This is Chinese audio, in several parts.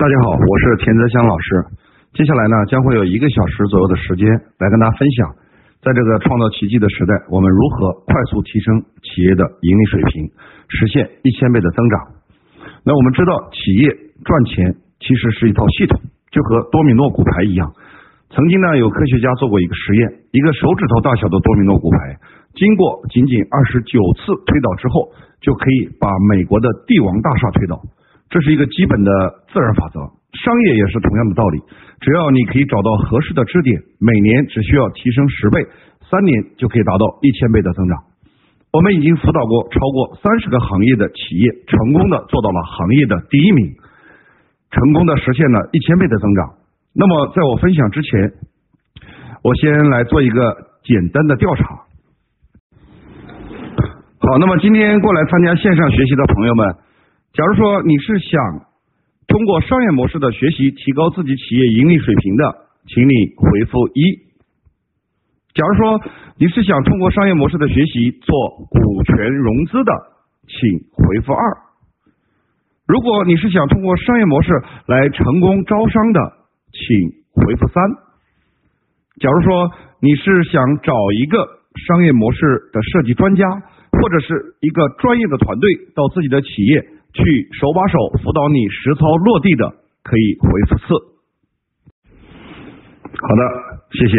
大家好，我是田泽香老师。接下来呢，将会有一个小时左右的时间来跟大家分享，在这个创造奇迹的时代，我们如何快速提升企业的盈利水平，实现一千倍的增长。那我们知道，企业赚钱其实是一套系统，就和多米诺骨牌一样。曾经呢，有科学家做过一个实验，一个手指头大小的多米诺骨牌，经过仅仅二十九次推倒之后，就可以把美国的帝王大厦推倒。这是一个基本的自然法则，商业也是同样的道理。只要你可以找到合适的支点，每年只需要提升十倍，三年就可以达到一千倍的增长。我们已经辅导过超过三十个行业的企业，成功的做到了行业的第一名，成功的实现了一千倍的增长。那么，在我分享之前，我先来做一个简单的调查。好，那么今天过来参加线上学习的朋友们。假如说你是想通过商业模式的学习提高自己企业盈利水平的，请你回复一；假如说你是想通过商业模式的学习做股权融资的，请回复二；如果你是想通过商业模式来成功招商的，请回复三；假如说你是想找一个商业模式的设计专家，或者是一个专业的团队到自己的企业。去手把手辅导你实操落地的，可以回复四。好的，谢谢。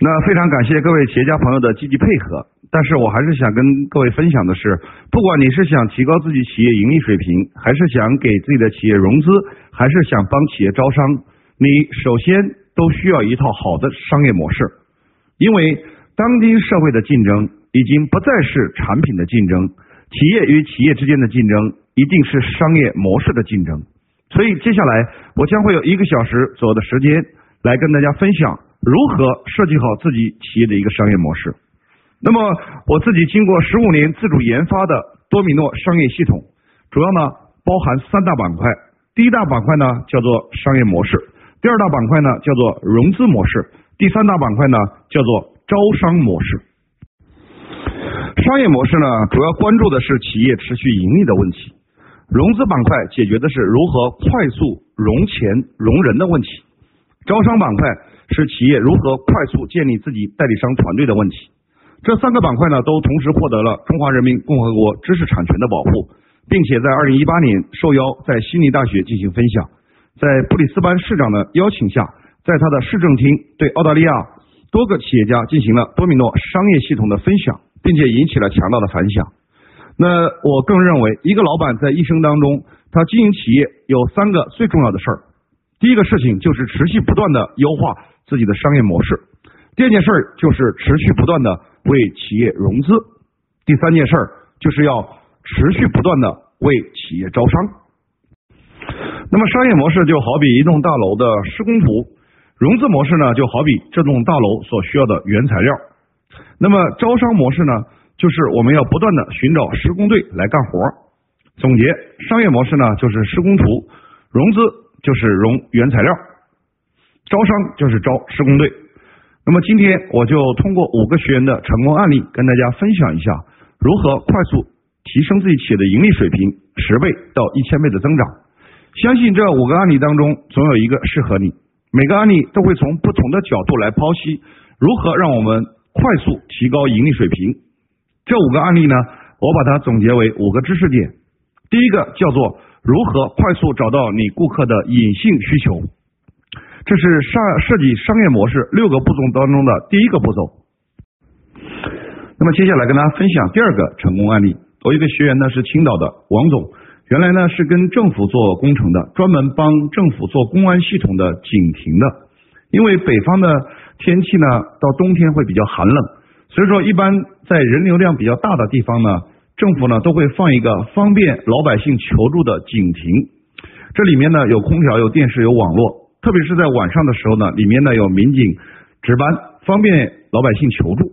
那非常感谢各位企业家朋友的积极配合。但是我还是想跟各位分享的是，不管你是想提高自己企业盈利水平，还是想给自己的企业融资，还是想帮企业招商，你首先都需要一套好的商业模式。因为当今社会的竞争已经不再是产品的竞争，企业与企业之间的竞争。一定是商业模式的竞争，所以接下来我将会有一个小时左右的时间来跟大家分享如何设计好自己企业的一个商业模式。那么我自己经过十五年自主研发的多米诺商业系统，主要呢包含三大板块，第一大板块呢叫做商业模式，第二大板块呢叫做融资模式，第三大板块呢叫做招商模式。商业模式呢主要关注的是企业持续盈利的问题。融资板块解决的是如何快速融钱融人的问题，招商板块是企业如何快速建立自己代理商团队的问题。这三个板块呢，都同时获得了中华人民共和国知识产权的保护，并且在二零一八年受邀在悉尼大学进行分享。在布里斯班市长的邀请下，在他的市政厅对澳大利亚多个企业家进行了多米诺商业系统的分享，并且引起了强大的反响。那我更认为，一个老板在一生当中，他经营企业有三个最重要的事儿。第一个事情就是持续不断的优化自己的商业模式；第二件事儿就是持续不断的为企业融资；第三件事儿就是要持续不断的为企业招商。那么商业模式就好比一栋大楼的施工图，融资模式呢就好比这栋大楼所需要的原材料。那么招商模式呢？就是我们要不断的寻找施工队来干活。总结商业模式呢，就是施工图；融资就是融原材料；招商就是招施工队。那么今天我就通过五个学员的成功案例，跟大家分享一下如何快速提升自己企业的盈利水平十倍到一千倍的增长。相信这五个案例当中，总有一个适合你。每个案例都会从不同的角度来剖析如何让我们快速提高盈利水平。这五个案例呢，我把它总结为五个知识点。第一个叫做如何快速找到你顾客的隐性需求，这是商设计商业模式六个步骤当中的第一个步骤。那么接下来跟大家分享第二个成功案例。我一个学员呢是青岛的王总，原来呢是跟政府做工程的，专门帮政府做公安系统的警亭的。因为北方的天气呢，到冬天会比较寒冷。所以说，一般在人流量比较大的地方呢，政府呢都会放一个方便老百姓求助的警亭。这里面呢有空调、有电视、有网络，特别是在晚上的时候呢，里面呢有民警值班，方便老百姓求助。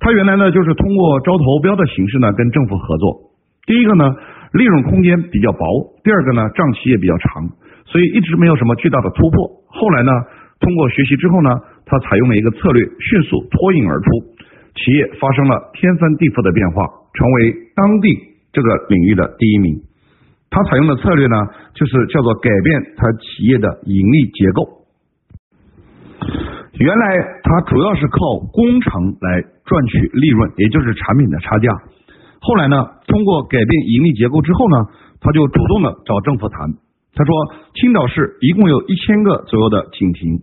他原来呢就是通过招投标的形式呢跟政府合作。第一个呢利润空间比较薄，第二个呢账期也比较长，所以一直没有什么巨大的突破。后来呢通过学习之后呢，他采用了一个策略，迅速脱颖而出。企业发生了天翻地覆的变化，成为当地这个领域的第一名。他采用的策略呢，就是叫做改变他企业的盈利结构。原来他主要是靠工程来赚取利润，也就是产品的差价。后来呢，通过改变盈利结构之后呢，他就主动的找政府谈。他说，青岛市一共有一千个左右的警亭，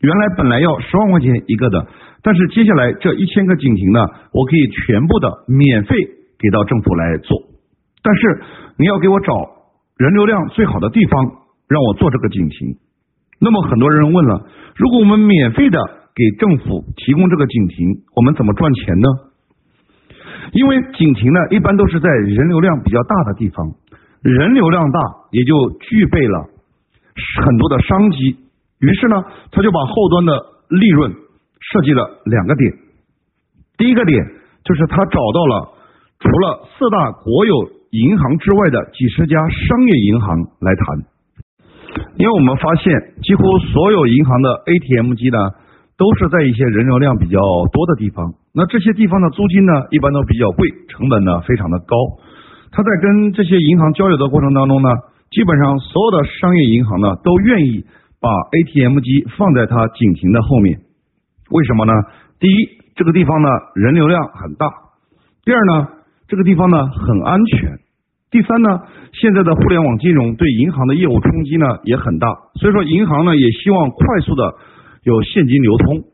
原来本来要十万块钱一个的，但是接下来这一千个警亭呢，我可以全部的免费给到政府来做。但是你要给我找人流量最好的地方，让我做这个警亭。那么很多人问了，如果我们免费的给政府提供这个警亭，我们怎么赚钱呢？因为警亭呢，一般都是在人流量比较大的地方，人流量大也就具备了很多的商机。于是呢，他就把后端的利润设计了两个点。第一个点就是他找到了除了四大国有银行之外的几十家商业银行来谈。因为我们发现，几乎所有银行的 ATM 机呢，都是在一些人流量比较多的地方。那这些地方的租金呢，一般都比较贵，成本呢非常的高。他在跟这些银行交流的过程当中呢，基本上所有的商业银行呢，都愿意把 ATM 机放在他警亭的后面。为什么呢？第一，这个地方呢人流量很大；第二呢，这个地方呢很安全。第三呢，现在的互联网金融对银行的业务冲击呢也很大，所以说银行呢也希望快速的有现金流通。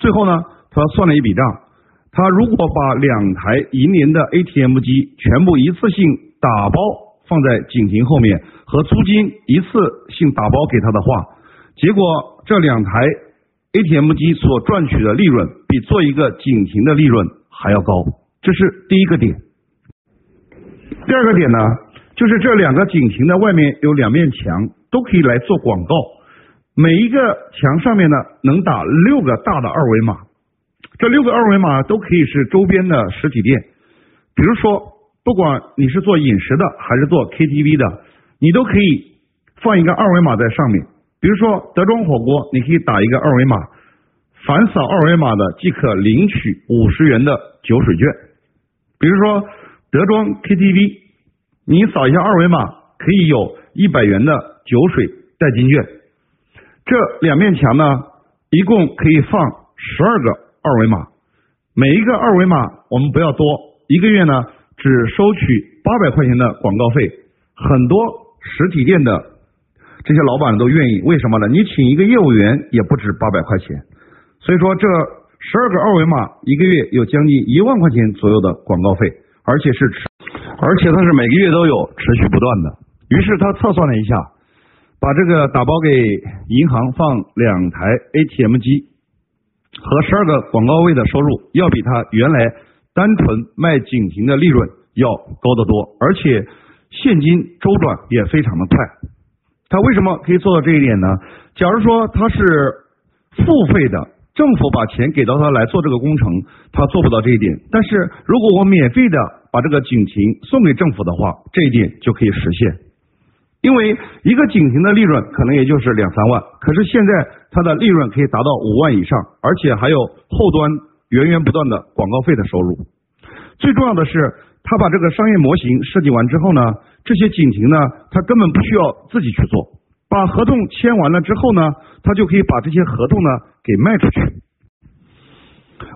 最后呢，他算了一笔账，他如果把两台银联的 ATM 机全部一次性打包放在警亭后面，和租金一次性打包给他的话，结果这两台 ATM 机所赚取的利润比做一个警亭的利润还要高，这是第一个点。第二个点呢，就是这两个警亭的外面有两面墙，都可以来做广告。每一个墙上面呢，能打六个大的二维码。这六个二维码都可以是周边的实体店。比如说，不管你是做饮食的还是做 KTV 的，你都可以放一个二维码在上面。比如说德庄火锅，你可以打一个二维码，反扫二维码的即可领取五十元的酒水券。比如说。德庄 KTV，你扫一下二维码，可以有一百元的酒水代金券。这两面墙呢，一共可以放十二个二维码，每一个二维码我们不要多，一个月呢只收取八百块钱的广告费。很多实体店的这些老板都愿意，为什么呢？你请一个业务员也不止八百块钱，所以说这十二个二维码一个月有将近一万块钱左右的广告费。而且是持，而且它是每个月都有持续不断的。于是他测算了一下，把这个打包给银行放两台 ATM 机和十二个广告位的收入，要比他原来单纯卖景亭的利润要高得多，而且现金周转也非常的快。他为什么可以做到这一点呢？假如说他是付费的。政府把钱给到他来做这个工程，他做不到这一点。但是如果我免费的把这个警亭送给政府的话，这一点就可以实现。因为一个警亭的利润可能也就是两三万，可是现在它的利润可以达到五万以上，而且还有后端源源不断的广告费的收入。最重要的是，他把这个商业模型设计完之后呢，这些警亭呢，他根本不需要自己去做。把合同签完了之后呢，他就可以把这些合同呢给卖出去。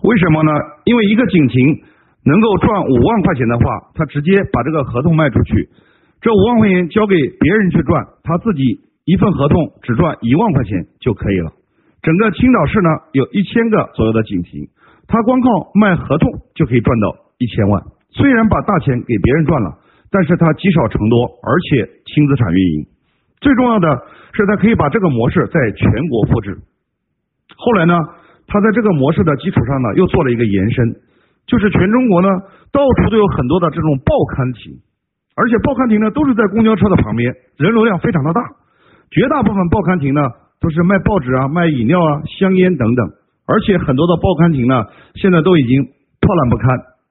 为什么呢？因为一个警亭能够赚五万块钱的话，他直接把这个合同卖出去，这五万块钱交给别人去赚，他自己一份合同只赚一万块钱就可以了。整个青岛市呢有一千个左右的警亭，他光靠卖合同就可以赚到一千万。虽然把大钱给别人赚了，但是他积少成多，而且轻资产运营。最重要的是，他可以把这个模式在全国复制。后来呢，他在这个模式的基础上呢，又做了一个延伸，就是全中国呢，到处都有很多的这种报刊亭，而且报刊亭呢都是在公交车的旁边，人流量非常的大。绝大部分报刊亭呢都是卖报纸啊、卖饮料啊、香烟等等，而且很多的报刊亭呢现在都已经破烂不堪，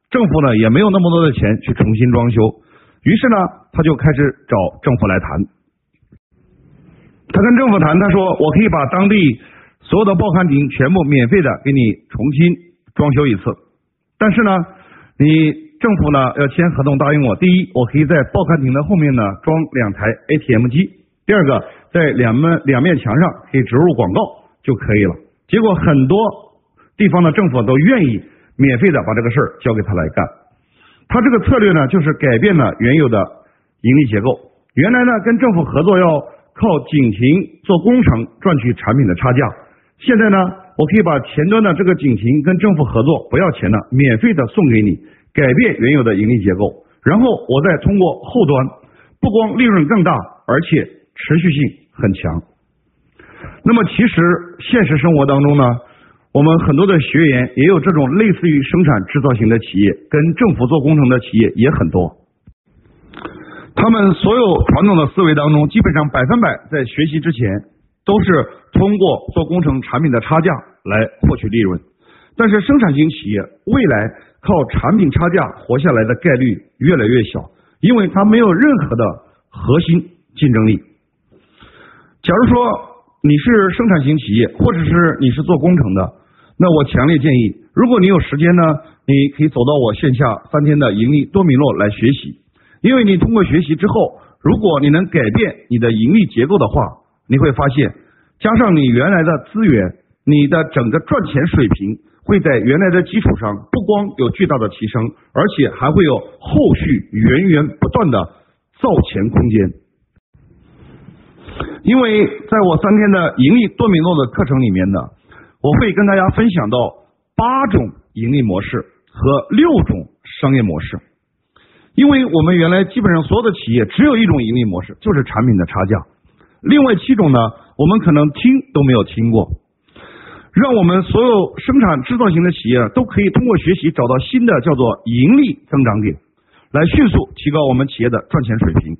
政府呢也没有那么多的钱去重新装修，于是呢，他就开始找政府来谈。他跟政府谈，他说我可以把当地所有的报刊亭全部免费的给你重新装修一次，但是呢，你政府呢要签合同答应我，第一，我可以在报刊亭的后面呢装两台 ATM 机；第二个，在两面两面墙上可以植入广告就可以了。结果很多地方的政府都愿意免费的把这个事儿交给他来干。他这个策略呢，就是改变了原有的盈利结构。原来呢，跟政府合作要靠警情做工程赚取产品的差价，现在呢，我可以把前端的这个警情跟政府合作不要钱的，免费的送给你，改变原有的盈利结构，然后我再通过后端，不光利润更大，而且持续性很强。那么其实现实生活当中呢？我们很多的学员也有这种类似于生产制造型的企业，跟政府做工程的企业也很多。他们所有传统的思维当中，基本上百分百在学习之前都是通过做工程产品的差价来获取利润。但是生产型企业未来靠产品差价活下来的概率越来越小，因为它没有任何的核心竞争力。假如说你是生产型企业，或者是你是做工程的。那我强烈建议，如果你有时间呢，你可以走到我线下三天的盈利多米诺来学习。因为你通过学习之后，如果你能改变你的盈利结构的话，你会发现，加上你原来的资源，你的整个赚钱水平会在原来的基础上不光有巨大的提升，而且还会有后续源源不断的造钱空间。因为在我三天的盈利多米诺的课程里面呢。我会跟大家分享到八种盈利模式和六种商业模式，因为我们原来基本上所有的企业只有一种盈利模式，就是产品的差价。另外七种呢，我们可能听都没有听过。让我们所有生产制造型的企业都可以通过学习找到新的叫做盈利增长点，来迅速提高我们企业的赚钱水平。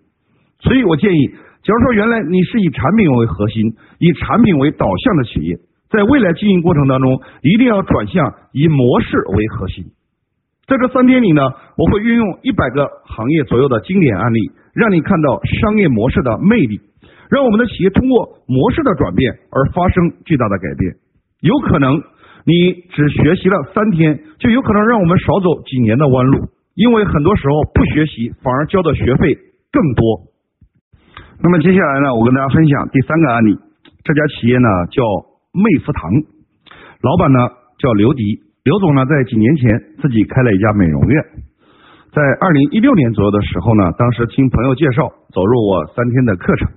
所以我建议，假如说原来你是以产品为核心、以产品为导向的企业。在未来经营过程当中，一定要转向以模式为核心。在这三天里呢，我会运用一百个行业左右的经典案例，让你看到商业模式的魅力，让我们的企业通过模式的转变而发生巨大的改变。有可能你只学习了三天，就有可能让我们少走几年的弯路，因为很多时候不学习反而交的学费更多。那么接下来呢，我跟大家分享第三个案例，这家企业呢叫。魅夫堂，老板呢叫刘迪，刘总呢在几年前自己开了一家美容院，在二零一六年左右的时候呢，当时听朋友介绍走入我三天的课程，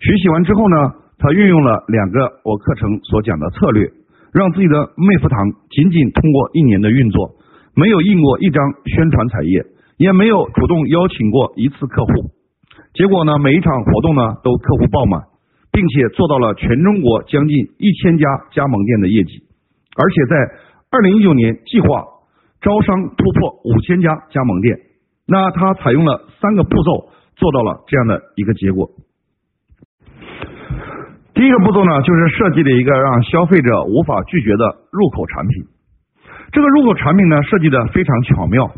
学习完之后呢，他运用了两个我课程所讲的策略，让自己的魅夫堂仅仅通过一年的运作，没有印过一张宣传彩页，也没有主动邀请过一次客户，结果呢，每一场活动呢都客户爆满。并且做到了全中国将近一千家加盟店的业绩，而且在二零一九年计划招商突破五千家加盟店。那他采用了三个步骤，做到了这样的一个结果。第一个步骤呢，就是设计了一个让消费者无法拒绝的入口产品。这个入口产品呢，设计的非常巧妙，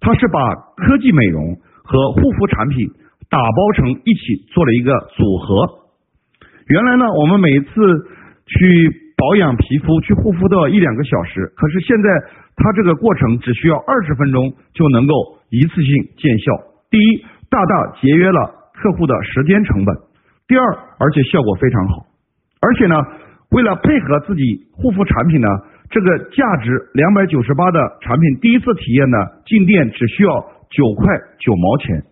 它是把科技美容和护肤产品打包成一起做了一个组合。原来呢，我们每一次去保养皮肤、去护肤都要一两个小时，可是现在它这个过程只需要二十分钟就能够一次性见效。第一，大大节约了客户的时间成本；第二，而且效果非常好。而且呢，为了配合自己护肤产品呢，这个价值两百九十八的产品，第一次体验呢，进店只需要九块九毛钱，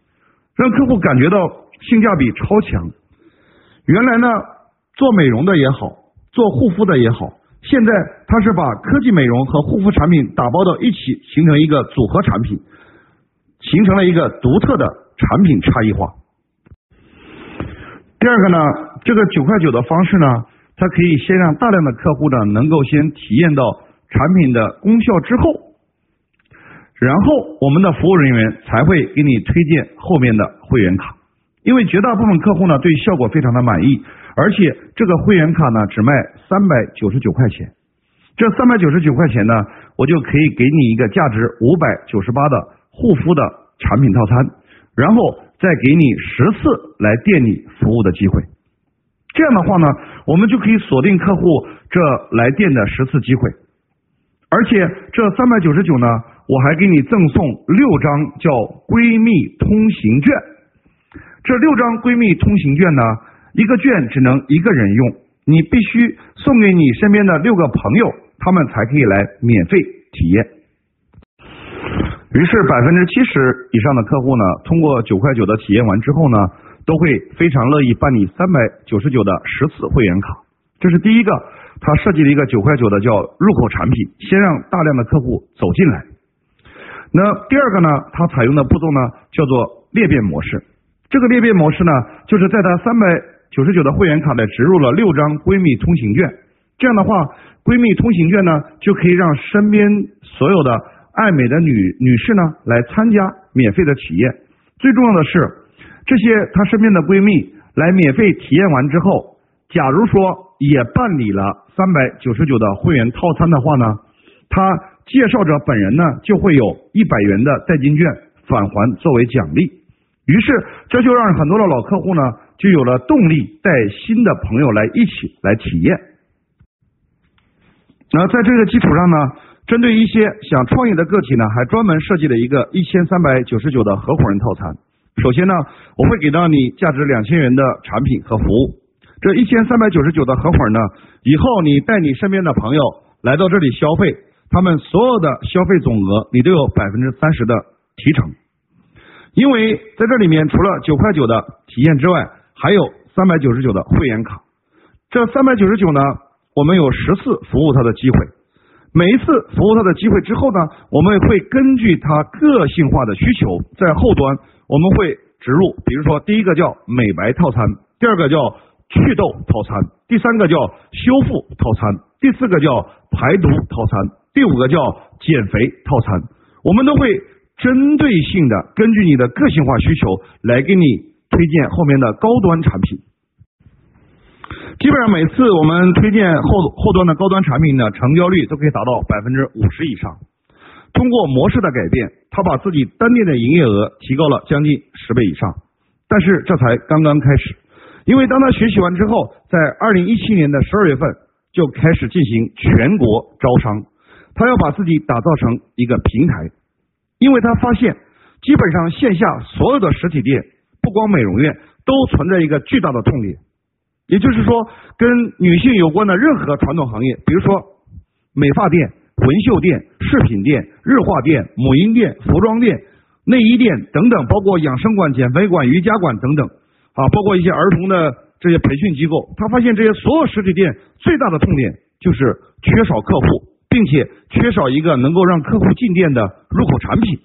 让客户感觉到性价比超强。原来呢，做美容的也好，做护肤的也好，现在他是把科技美容和护肤产品打包到一起，形成一个组合产品，形成了一个独特的产品差异化。第二个呢，这个九块九的方式呢，它可以先让大量的客户呢能够先体验到产品的功效之后，然后我们的服务人员才会给你推荐后面的会员卡。因为绝大部分客户呢对效果非常的满意，而且这个会员卡呢只卖三百九十九块钱，这三百九十九块钱呢，我就可以给你一个价值五百九十八的护肤的产品套餐，然后再给你十次来店里服务的机会。这样的话呢，我们就可以锁定客户这来电的十次机会，而且这三百九十九呢，我还给你赠送六张叫闺蜜通行券。这六张闺蜜通行券呢，一个券只能一个人用，你必须送给你身边的六个朋友，他们才可以来免费体验。于是百分之七十以上的客户呢，通过九块九的体验完之后呢，都会非常乐意办理三百九十九的十次会员卡。这是第一个，他设计了一个九块九的叫入口产品，先让大量的客户走进来。那第二个呢，他采用的步骤呢，叫做裂变模式。这个裂变模式呢，就是在他三百九十九的会员卡里植入了六张闺蜜通行券。这样的话，闺蜜通行券呢，就可以让身边所有的。爱美的女女士呢，来参加免费的体验。最重要的是，这些她身边的闺蜜来免费体验完之后，假如说也办理了三百九十九的会员套餐的话呢，她介绍者本人呢就会有一百元的代金券返还作为奖励。于是，这就让很多的老客户呢就有了动力带新的朋友来一起来体验。那在这个基础上呢？针对一些想创业的个体呢，还专门设计了一个一千三百九十九的合伙人套餐。首先呢，我会给到你价值两千元的产品和服务。这一千三百九十九的合伙人呢，以后你带你身边的朋友来到这里消费，他们所有的消费总额你都有百分之三十的提成。因为在这里面除了九块九的体验之外，还有三百九十九的会员卡。这三百九十九呢，我们有十次服务他的机会。每一次服务他的机会之后呢，我们会根据他个性化的需求，在后端我们会植入，比如说第一个叫美白套餐，第二个叫祛痘套餐，第三个叫修复套餐，第四个叫排毒套餐，第五个叫减肥套餐。我们都会针对性的根据你的个性化需求来给你推荐后面的高端产品。基本上每次我们推荐后后端的高端产品的成交率都可以达到百分之五十以上。通过模式的改变，他把自己单店的营业额提高了将近十倍以上。但是这才刚刚开始，因为当他学习完之后，在二零一七年的十二月份就开始进行全国招商。他要把自己打造成一个平台，因为他发现基本上线下所有的实体店，不光美容院，都存在一个巨大的痛点。也就是说，跟女性有关的任何传统行业，比如说美发店、纹绣店、饰品店、日化店、母婴店、服装店、内衣店等等，包括养生馆、减肥馆、瑜伽馆等等，啊，包括一些儿童的这些培训机构，他发现这些所有实体店最大的痛点就是缺少客户，并且缺少一个能够让客户进店的入口产品。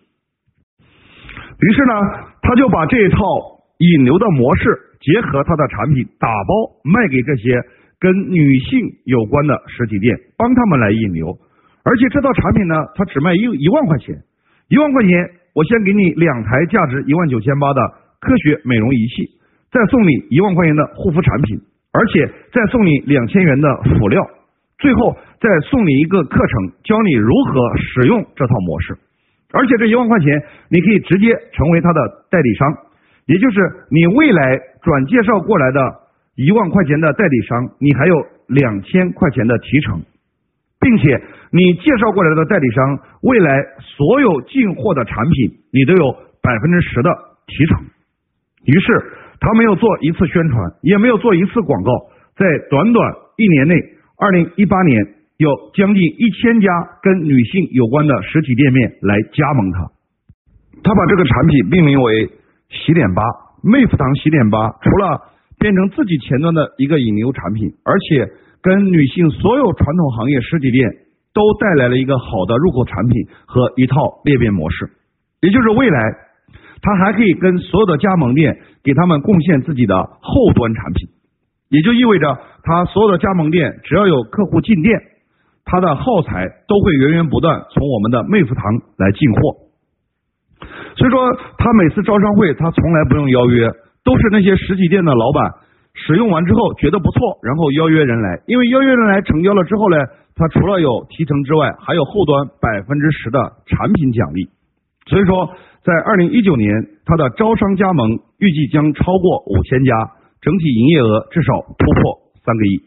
于是呢，他就把这套引流的模式。结合他的产品打包卖给这些跟女性有关的实体店，帮他们来引流。而且这套产品呢，它只卖一一万块钱，一万块钱我先给你两台价值一万九千八的科学美容仪器，再送你一万块钱的护肤产品，而且再送你两千元的辅料，最后再送你一个课程，教你如何使用这套模式。而且这一万块钱你可以直接成为他的代理商。也就是你未来转介绍过来的一万块钱的代理商，你还有两千块钱的提成，并且你介绍过来的代理商未来所有进货的产品，你都有百分之十的提成。于是他没有做一次宣传，也没有做一次广告，在短短一年内，二零一八年有将近一千家跟女性有关的实体店面来加盟他。他把这个产品命名为。洗脸吧，妹夫堂洗脸吧，除了变成自己前端的一个引流产品，而且跟女性所有传统行业实体店都带来了一个好的入口产品和一套裂变模式。也就是未来，它还可以跟所有的加盟店给他们贡献自己的后端产品，也就意味着他所有的加盟店只要有客户进店，他的耗材都会源源不断从我们的妹夫堂来进货。所以说，他每次招商会，他从来不用邀约，都是那些实体店的老板使用完之后觉得不错，然后邀约人来。因为邀约人来成交了之后呢，他除了有提成之外，还有后端百分之十的产品奖励。所以说，在二零一九年，他的招商加盟预计将超过五千家，整体营业额至少突破三个亿。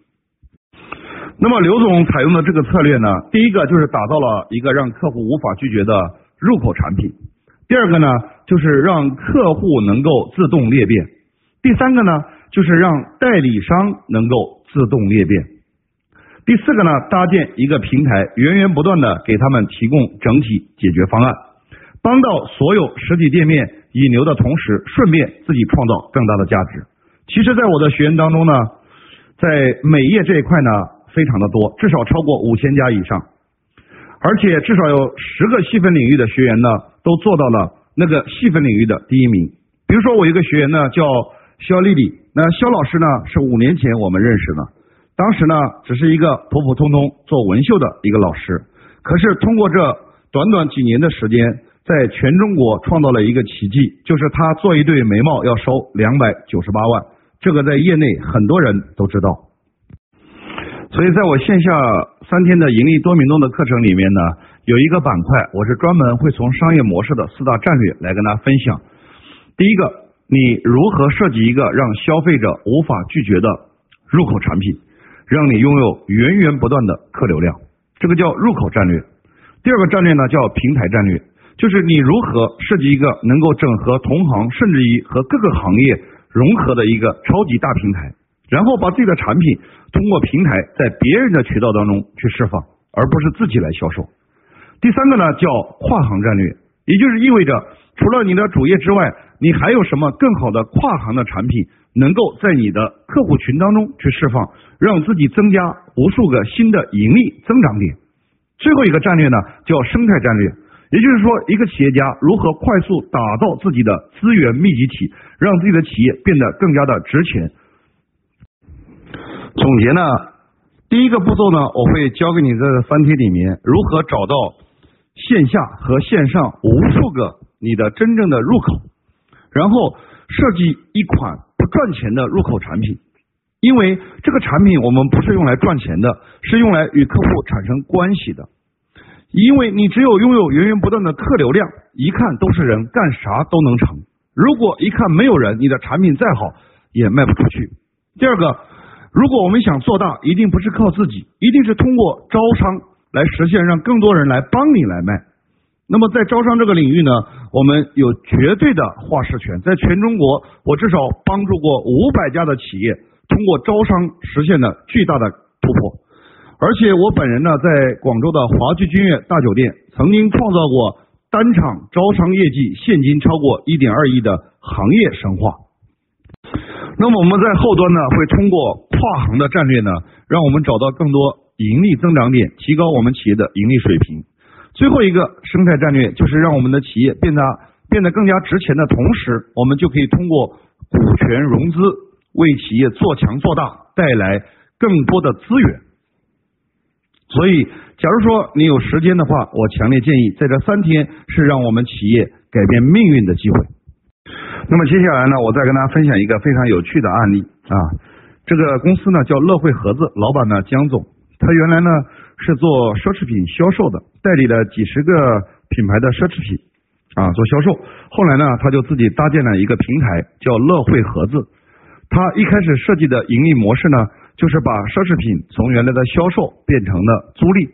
那么刘总采用的这个策略呢，第一个就是打造了一个让客户无法拒绝的入口产品，第二个呢就是让客户能够自动裂变，第三个呢就是让代理商能够自动裂变，第四个呢搭建一个平台，源源不断的给他们提供整体解决方案，帮到所有实体店面引流的同时，顺便自己创造更大的价值。其实，在我的学员当中呢，在美业这一块呢。非常的多，至少超过五千家以上，而且至少有十个细分领域的学员呢，都做到了那个细分领域的第一名。比如说，我一个学员呢叫肖丽丽，那肖老师呢是五年前我们认识的，当时呢只是一个普普通通做纹绣的一个老师，可是通过这短短几年的时间，在全中国创造了一个奇迹，就是他做一对眉毛要收两百九十八万，这个在业内很多人都知道。所以，在我线下三天的盈利多明洞的课程里面呢，有一个板块，我是专门会从商业模式的四大战略来跟大家分享。第一个，你如何设计一个让消费者无法拒绝的入口产品，让你拥有源源不断的客流量，这个叫入口战略。第二个战略呢，叫平台战略，就是你如何设计一个能够整合同行，甚至于和各个行业融合的一个超级大平台。然后把自己的产品通过平台在别人的渠道当中去释放，而不是自己来销售。第三个呢叫跨行战略，也就是意味着除了你的主业之外，你还有什么更好的跨行的产品，能够在你的客户群当中去释放，让自己增加无数个新的盈利增长点。最后一个战略呢叫生态战略，也就是说一个企业家如何快速打造自己的资源密集体，让自己的企业变得更加的值钱。总结呢，第一个步骤呢，我会教给你在三天里面如何找到线下和线上无数个你的真正的入口，然后设计一款不赚钱的入口产品，因为这个产品我们不是用来赚钱的，是用来与客户产生关系的，因为你只有拥有源源不断的客流量，一看都是人，干啥都能成。如果一看没有人，你的产品再好也卖不出去。第二个。如果我们想做大，一定不是靠自己，一定是通过招商来实现，让更多人来帮你来卖。那么在招商这个领域呢，我们有绝对的话事权。在全中国，我至少帮助过五百家的企业通过招商实现了巨大的突破。而且我本人呢，在广州的华聚君悦大酒店，曾经创造过单场招商业绩现金超过一点二亿的行业神话。那么我们在后端呢，会通过跨行的战略呢，让我们找到更多盈利增长点，提高我们企业的盈利水平。最后一个生态战略就是让我们的企业变得变得更加值钱的同时，我们就可以通过股权融资为企业做强做大带来更多的资源。所以，假如说你有时间的话，我强烈建议在这三天是让我们企业改变命运的机会。那么接下来呢，我再跟大家分享一个非常有趣的案例啊。这个公司呢叫乐惠盒子，老板呢江总，他原来呢是做奢侈品销售的，代理了几十个品牌的奢侈品啊做销售。后来呢，他就自己搭建了一个平台，叫乐惠盒子。他一开始设计的盈利模式呢，就是把奢侈品从原来的销售变成了租赁。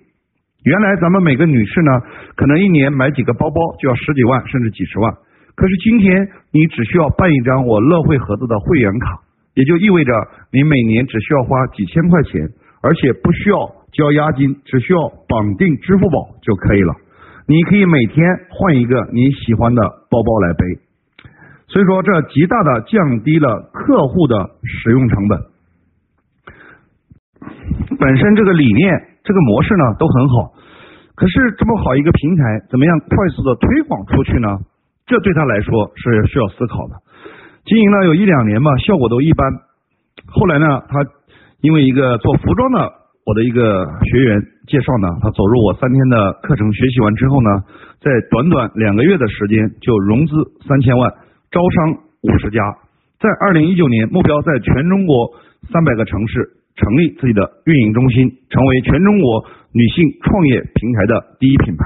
原来咱们每个女士呢，可能一年买几个包包就要十几万甚至几十万。可是今天你只需要办一张我乐惠盒子的会员卡，也就意味着你每年只需要花几千块钱，而且不需要交押金，只需要绑定支付宝就可以了。你可以每天换一个你喜欢的包包来背，所以说这极大的降低了客户的使用成本。本身这个理念、这个模式呢都很好，可是这么好一个平台，怎么样快速的推广出去呢？这对他来说是需要思考的。经营了有一两年吧，效果都一般。后来呢，他因为一个做服装的我的一个学员介绍呢，他走入我三天的课程学习完之后呢，在短短两个月的时间就融资三千万，招商五十家，在二零一九年目标在全中国三百个城市成立自己的运营中心，成为全中国女性创业平台的第一品牌。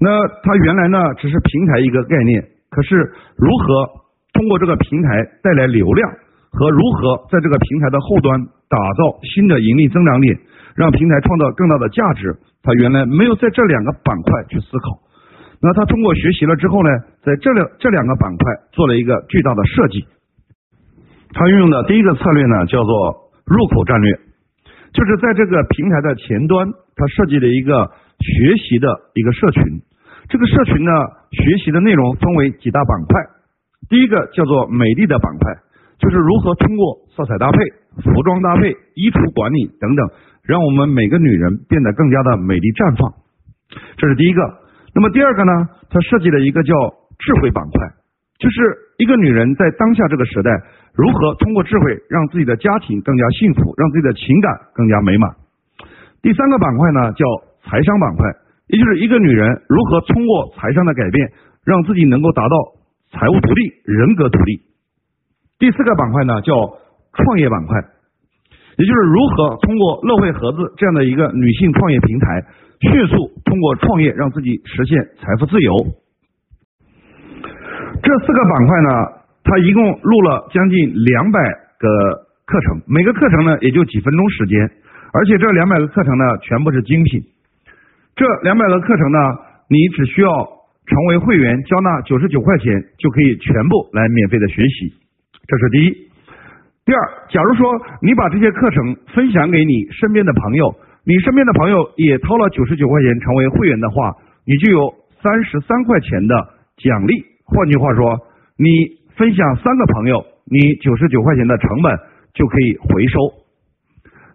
那它原来呢只是平台一个概念，可是如何通过这个平台带来流量，和如何在这个平台的后端打造新的盈利增长点，让平台创造更大的价值，他原来没有在这两个板块去思考。那他通过学习了之后呢，在这两这两个板块做了一个巨大的设计。他运用的第一个策略呢，叫做入口战略，就是在这个平台的前端，它设计了一个学习的一个社群。这个社群呢，学习的内容分为几大板块。第一个叫做美丽的板块，就是如何通过色彩搭配、服装搭配、衣橱管理等等，让我们每个女人变得更加的美丽绽放。这是第一个。那么第二个呢？它设计了一个叫智慧板块，就是一个女人在当下这个时代，如何通过智慧让自己的家庭更加幸福，让自己的情感更加美满。第三个板块呢，叫财商板块，也就是一个女人如何通过财商的改变，让自己能够达到财务独立、人格独立。第四个板块呢，叫创业板块，也就是如何通过乐惠盒子这样的一个女性创业平台。迅速通过创业让自己实现财富自由。这四个板块呢，他一共录了将近两百个课程，每个课程呢也就几分钟时间，而且这两百个课程呢全部是精品。这两百个课程呢，你只需要成为会员，交纳九十九块钱就可以全部来免费的学习。这是第一。第二，假如说你把这些课程分享给你身边的朋友。你身边的朋友也掏了九十九块钱成为会员的话，你就有三十三块钱的奖励。换句话说，你分享三个朋友，你九十九块钱的成本就可以回收。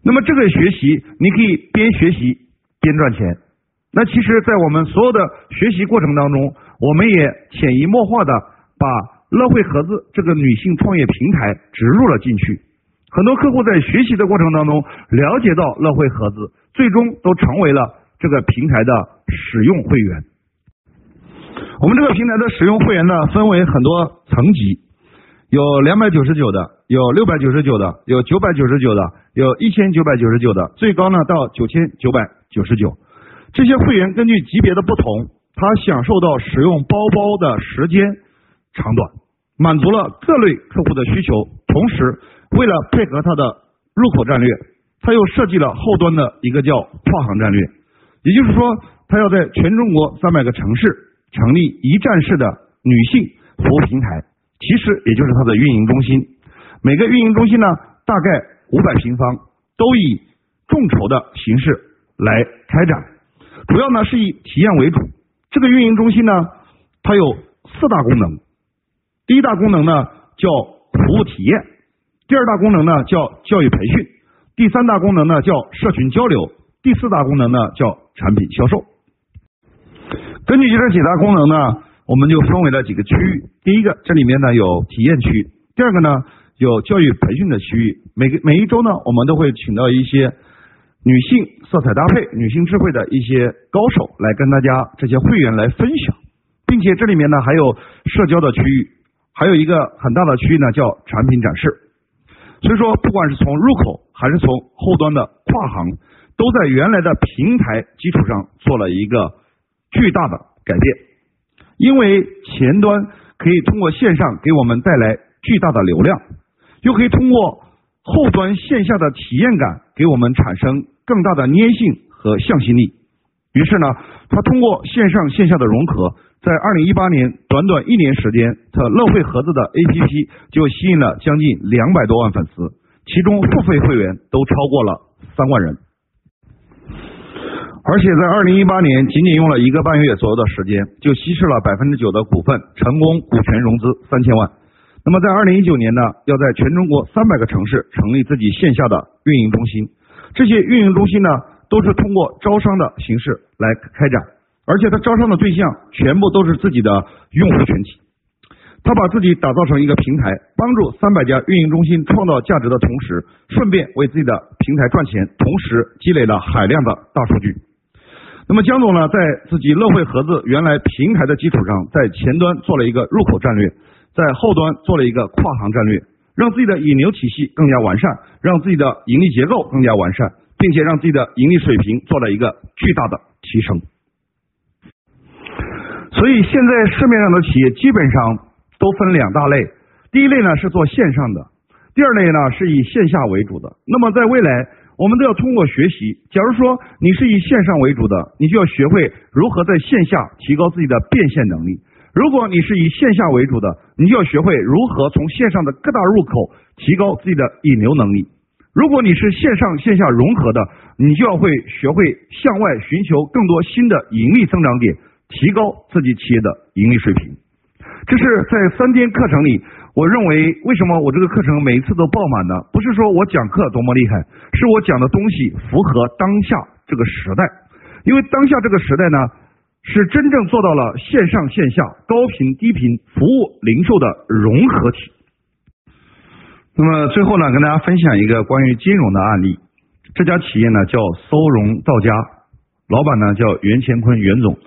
那么这个学习，你可以边学习边赚钱。那其实，在我们所有的学习过程当中，我们也潜移默化的把乐惠盒子这个女性创业平台植入了进去。很多客户在学习的过程当中了解到乐惠盒子，最终都成为了这个平台的使用会员。我们这个平台的使用会员呢，分为很多层级，有两百九十九的，有六百九十九的，有九百九十九的，有一千九百九十九的，最高呢到九千九百九十九。这些会员根据级别的不同，他享受到使用包包的时间长短，满足了各类客户的需求，同时。为了配合它的入口战略，他又设计了后端的一个叫跨行战略，也就是说，他要在全中国三百个城市成立一站式的女性服务平台，其实也就是它的运营中心。每个运营中心呢，大概五百平方，都以众筹的形式来开展，主要呢是以体验为主。这个运营中心呢，它有四大功能，第一大功能呢叫服务体验。第二大功能呢叫教育培训，第三大功能呢叫社群交流，第四大功能呢叫产品销售。根据这几大功能呢，我们就分为了几个区域。第一个，这里面呢有体验区；第二个呢有教育培训的区域。每个每一周呢，我们都会请到一些女性色彩搭配、女性智慧的一些高手来跟大家这些会员来分享，并且这里面呢还有社交的区域，还有一个很大的区域呢叫产品展示。所以说，不管是从入口还是从后端的跨行，都在原来的平台基础上做了一个巨大的改变。因为前端可以通过线上给我们带来巨大的流量，又可以通过后端线下的体验感给我们产生更大的粘性和向心力。于是呢，它通过线上线下的融合。在二零一八年短短一年时间，它乐惠盒子的 APP 就吸引了将近两百多万粉丝，其中付费会员都超过了三万人。而且在二零一八年仅仅用了一个半月左右的时间，就稀释了百分之九的股份，成功股权融资三千万。那么在二零一九年呢，要在全中国三百个城市成立自己线下的运营中心，这些运营中心呢，都是通过招商的形式来开展。而且他招商的对象全部都是自己的用户群体，他把自己打造成一个平台，帮助三百家运营中心创造价值的同时，顺便为自己的平台赚钱，同时积累了海量的大数据。那么江总呢，在自己乐惠盒子原来平台的基础上，在前端做了一个入口战略，在后端做了一个跨行战略，让自己的引流体系更加完善，让自己的盈利结构更加完善，并且让自己的盈利水平做了一个巨大的提升。所以现在市面上的企业基本上都分两大类，第一类呢是做线上的，第二类呢是以线下为主的。那么在未来，我们都要通过学习。假如说你是以线上为主的，你就要学会如何在线下提高自己的变现能力；如果你是以线下为主的，你就要学会如何从线上的各大入口提高自己的引流能力。如果你是线上线下融合的，你就要会学会向外寻求更多新的盈利增长点，提高自己企业的盈利水平。这是在三天课程里，我认为为什么我这个课程每一次都爆满呢？不是说我讲课多么厉害，是我讲的东西符合当下这个时代。因为当下这个时代呢，是真正做到了线上线下高频低频服务零售的融合体。那么最后呢，跟大家分享一个关于金融的案例。这家企业呢叫搜融到家，老板呢叫袁乾坤袁总，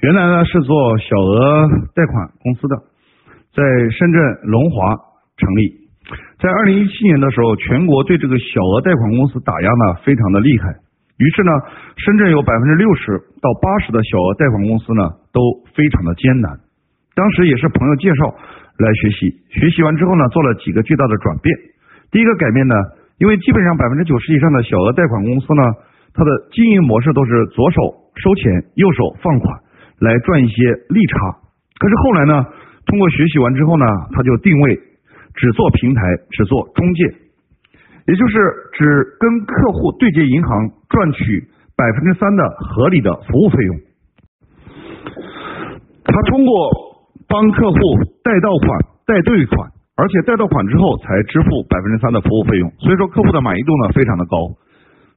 原来呢是做小额贷款公司的，在深圳龙华成立。在二零一七年的时候，全国对这个小额贷款公司打压呢非常的厉害，于是呢，深圳有百分之六十到八十的小额贷款公司呢都非常的艰难。当时也是朋友介绍。来学习，学习完之后呢，做了几个巨大的转变。第一个改变呢，因为基本上百分之九十以上的小额贷款公司呢，它的经营模式都是左手收钱，右手放款，来赚一些利差。可是后来呢，通过学习完之后呢，他就定位只做平台，只做中介，也就是只跟客户对接银行赚取百分之三的合理的服务费用。他通过。帮客户贷到款、贷对款，而且贷到款之后才支付百分之三的服务费用，所以说客户的满意度呢非常的高。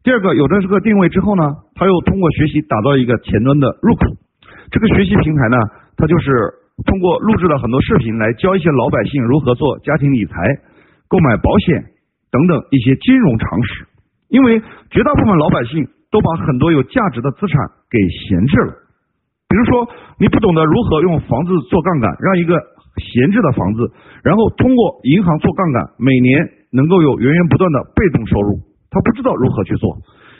第二个有了这个定位之后呢，他又通过学习打造一个前端的入口。这个学习平台呢，它就是通过录制了很多视频来教一些老百姓如何做家庭理财、购买保险等等一些金融常识。因为绝大部分老百姓都把很多有价值的资产给闲置了。比如说，你不懂得如何用房子做杠杆，让一个闲置的房子，然后通过银行做杠杆，每年能够有源源不断的被动收入，他不知道如何去做，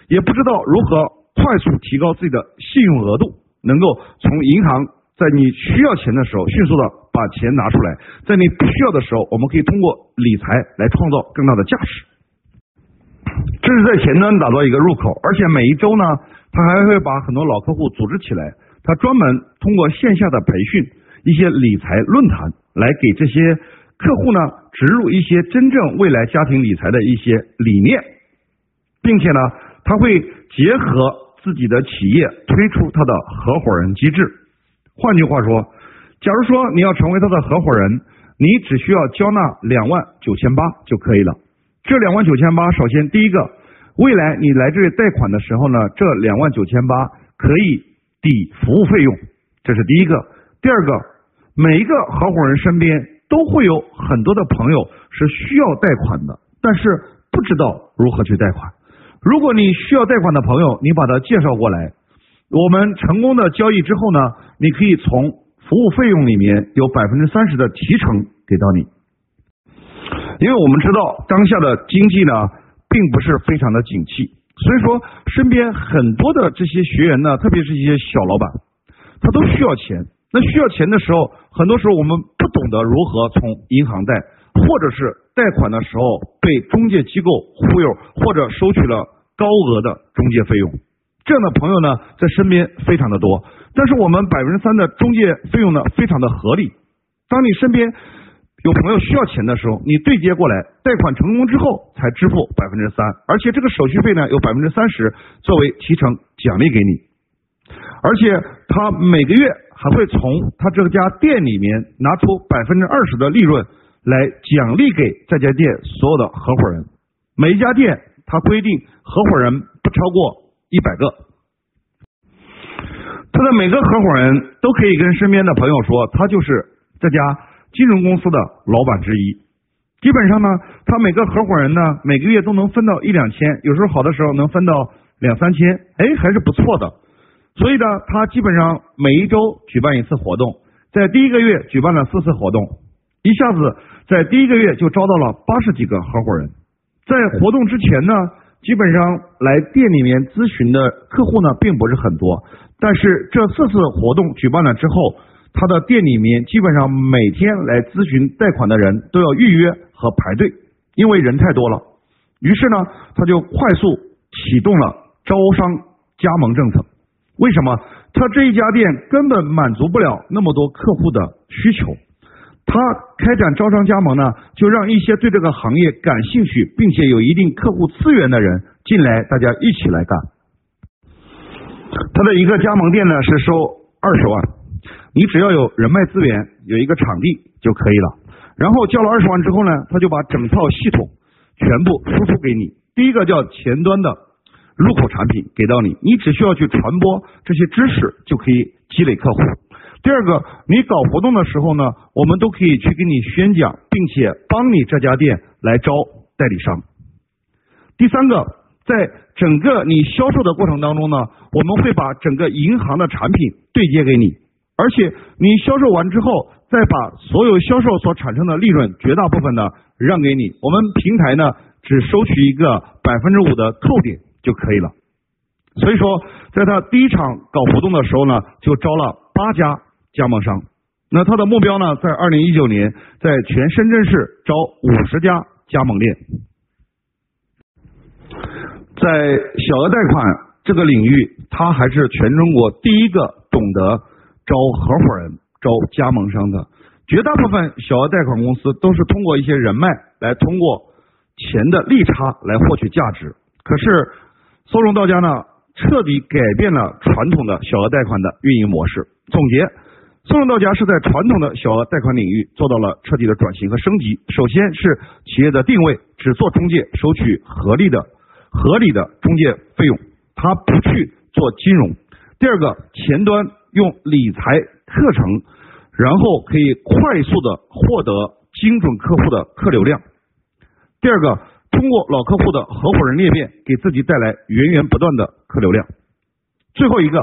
也不知道如何快速提高自己的信用额度，能够从银行在你需要钱的时候迅速的把钱拿出来，在你不需要的时候，我们可以通过理财来创造更大的价值。这是在前端打造一个入口，而且每一周呢，他还会把很多老客户组织起来。他专门通过线下的培训，一些理财论坛，来给这些客户呢植入一些真正未来家庭理财的一些理念，并且呢，他会结合自己的企业推出他的合伙人机制。换句话说，假如说你要成为他的合伙人，你只需要交纳两万九千八就可以了。这两万九千八，首先第一个，未来你来这里贷款的时候呢，这两万九千八可以。抵服务费用，这是第一个。第二个，每一个合伙人身边都会有很多的朋友是需要贷款的，但是不知道如何去贷款。如果你需要贷款的朋友，你把他介绍过来，我们成功的交易之后呢，你可以从服务费用里面有百分之三十的提成给到你。因为我们知道当下的经济呢，并不是非常的景气。所以说，身边很多的这些学员呢，特别是一些小老板，他都需要钱。那需要钱的时候，很多时候我们不懂得如何从银行贷，或者是贷款的时候被中介机构忽悠，或者收取了高额的中介费用。这样的朋友呢，在身边非常的多。但是我们百分之三的中介费用呢，非常的合理。当你身边。有朋友需要钱的时候，你对接过来，贷款成功之后才支付百分之三，而且这个手续费呢有百分之三十作为提成奖励给你，而且他每个月还会从他这家店里面拿出百分之二十的利润来奖励给这家店所有的合伙人。每一家店他规定合伙人不超过一百个，他的每个合伙人都可以跟身边的朋友说，他就是这家。金融公司的老板之一，基本上呢，他每个合伙人呢，每个月都能分到一两千，有时候好的时候能分到两三千，哎，还是不错的。所以呢，他基本上每一周举办一次活动，在第一个月举办了四次活动，一下子在第一个月就招到了八十几个合伙人。在活动之前呢，基本上来店里面咨询的客户呢，并不是很多，但是这四次活动举办了之后。他的店里面基本上每天来咨询贷款的人都要预约和排队，因为人太多了，于是呢，他就快速启动了招商加盟政策。为什么？他这一家店根本满足不了那么多客户的需求。他开展招商加盟呢，就让一些对这个行业感兴趣并且有一定客户资源的人进来，大家一起来干。他的一个加盟店呢是收二十万，你只要有人脉资源，有一个场地就可以了。然后交了二十万之后呢，他就把整套系统全部输出给你。第一个叫前端的入口产品给到你，你只需要去传播这些知识就可以积累客户。第二个，你搞活动的时候呢，我们都可以去给你宣讲，并且帮你这家店来招代理商。第三个，在整个你销售的过程当中呢，我们会把整个银行的产品对接给你，而且你销售完之后，再把所有销售所产生的利润绝大部分呢让给你，我们平台呢只收取一个百分之五的扣点就可以了。所以说，在他第一场搞活动的时候呢，就招了八家。加盟商，那他的目标呢？在二零一九年，在全深圳市招五十家加盟店。在小额贷款这个领域，他还是全中国第一个懂得招合伙人、招加盟商的。绝大部分小额贷款公司都是通过一些人脉来通过钱的利差来获取价值。可是，松融到家呢，彻底改变了传统的小额贷款的运营模式。总结。松融到家是在传统的小额贷款领域做到了彻底的转型和升级。首先是企业的定位，只做中介，收取合理的、合理的中介费用，他不去做金融。第二个，前端用理财课程，然后可以快速的获得精准客户的客流量。第二个，通过老客户的合伙人裂变，给自己带来源源不断的客流量。最后一个，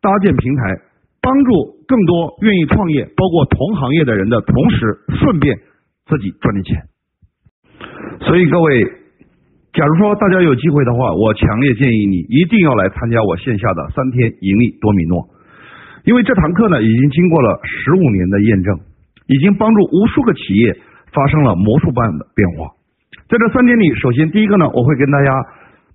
搭建平台。帮助更多愿意创业、包括同行业的人的同时，顺便自己赚点钱。所以各位，假如说大家有机会的话，我强烈建议你一定要来参加我线下的三天盈利多米诺，因为这堂课呢已经经过了十五年的验证，已经帮助无数个企业发生了魔术般的变化。在这三天里，首先第一个呢，我会跟大家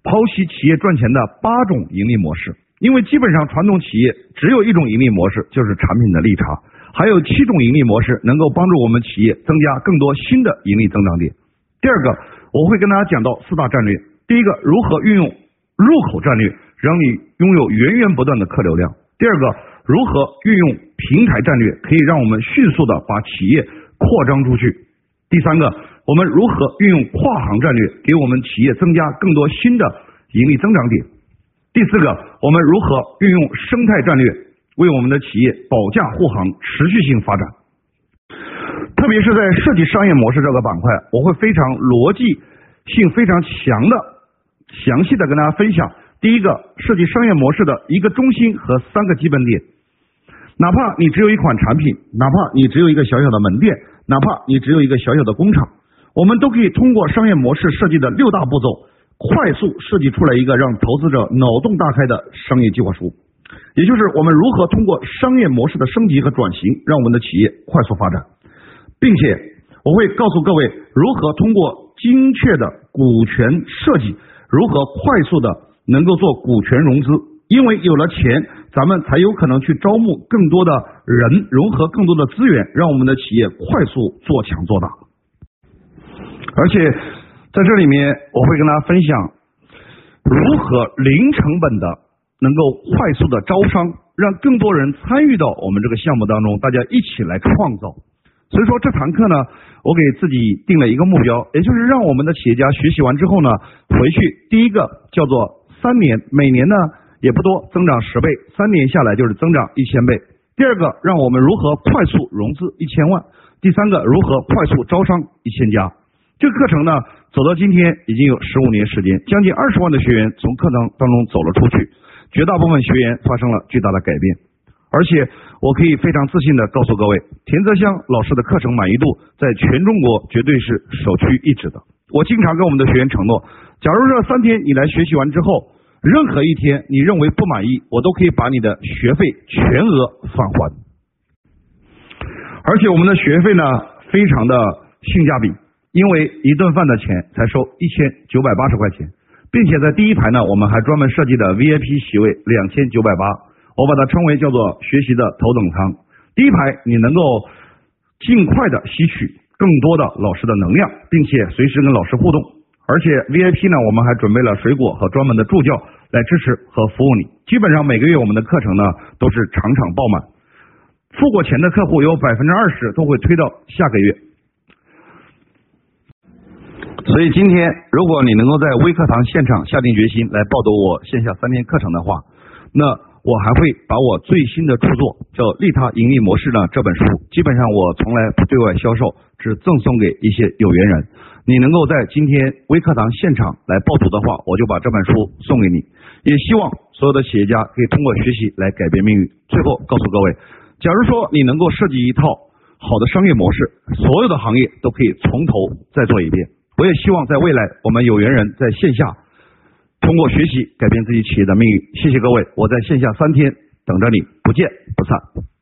剖析企业赚钱的八种盈利模式。因为基本上传统企业只有一种盈利模式，就是产品的利差，还有七种盈利模式能够帮助我们企业增加更多新的盈利增长点。第二个，我会跟大家讲到四大战略。第一个，如何运用入口战略，让你拥有源源不断的客流量。第二个，如何运用平台战略，可以让我们迅速的把企业扩张出去。第三个，我们如何运用跨行战略，给我们企业增加更多新的盈利增长点。第四个，我们如何运用生态战略为我们的企业保驾护航、持续性发展？特别是在设计商业模式这个板块，我会非常逻辑性非常强的、详细的跟大家分享。第一个，设计商业模式的一个中心和三个基本点。哪怕你只有一款产品，哪怕你只有一个小小的门店，哪怕你只有一个小小的工厂，我们都可以通过商业模式设计的六大步骤。快速设计出来一个让投资者脑洞大开的商业计划书，也就是我们如何通过商业模式的升级和转型，让我们的企业快速发展，并且我会告诉各位如何通过精确的股权设计，如何快速的能够做股权融资，因为有了钱，咱们才有可能去招募更多的人，融合更多的资源，让我们的企业快速做强做大，而且。在这里面，我会跟大家分享如何零成本的能够快速的招商，让更多人参与到我们这个项目当中，大家一起来创造。所以说这堂课呢，我给自己定了一个目标，也就是让我们的企业家学习完之后呢，回去第一个叫做三年，每年呢也不多，增长十倍，三年下来就是增长一千倍。第二个，让我们如何快速融资一千万；第三个，如何快速招商一千家。这个课程呢，走到今天已经有十五年时间，将近二十万的学员从课堂当中走了出去，绝大部分学员发生了巨大的改变，而且我可以非常自信的告诉各位，田泽香老师的课程满意度在全中国绝对是首屈一指的。我经常跟我们的学员承诺，假如这三天你来学习完之后，任何一天你认为不满意，我都可以把你的学费全额返还，而且我们的学费呢，非常的性价比。因为一顿饭的钱才收一千九百八十块钱，并且在第一排呢，我们还专门设计的 VIP 席位两千九百八，我把它称为叫做学习的头等舱。第一排你能够尽快的吸取更多的老师的能量，并且随时跟老师互动。而且 VIP 呢，我们还准备了水果和专门的助教来支持和服务你。基本上每个月我们的课程呢都是场场爆满，付过钱的客户有百分之二十都会推到下个月。所以今天如果你能够在微课堂现场下定决心来报读我线下三天课程的话，那我还会把我最新的著作叫《利他盈利模式》呢这本书，基本上我从来不对外销售，只赠送给一些有缘人。你能够在今天微课堂现场来报读的话，我就把这本书送给你。也希望所有的企业家可以通过学习来改变命运。最后告诉各位，假如说你能够设计一套好的商业模式，所有的行业都可以从头再做一遍。我也希望在未来，我们有缘人在线下通过学习改变自己企业的命运。谢谢各位，我在线下三天等着你，不见不散。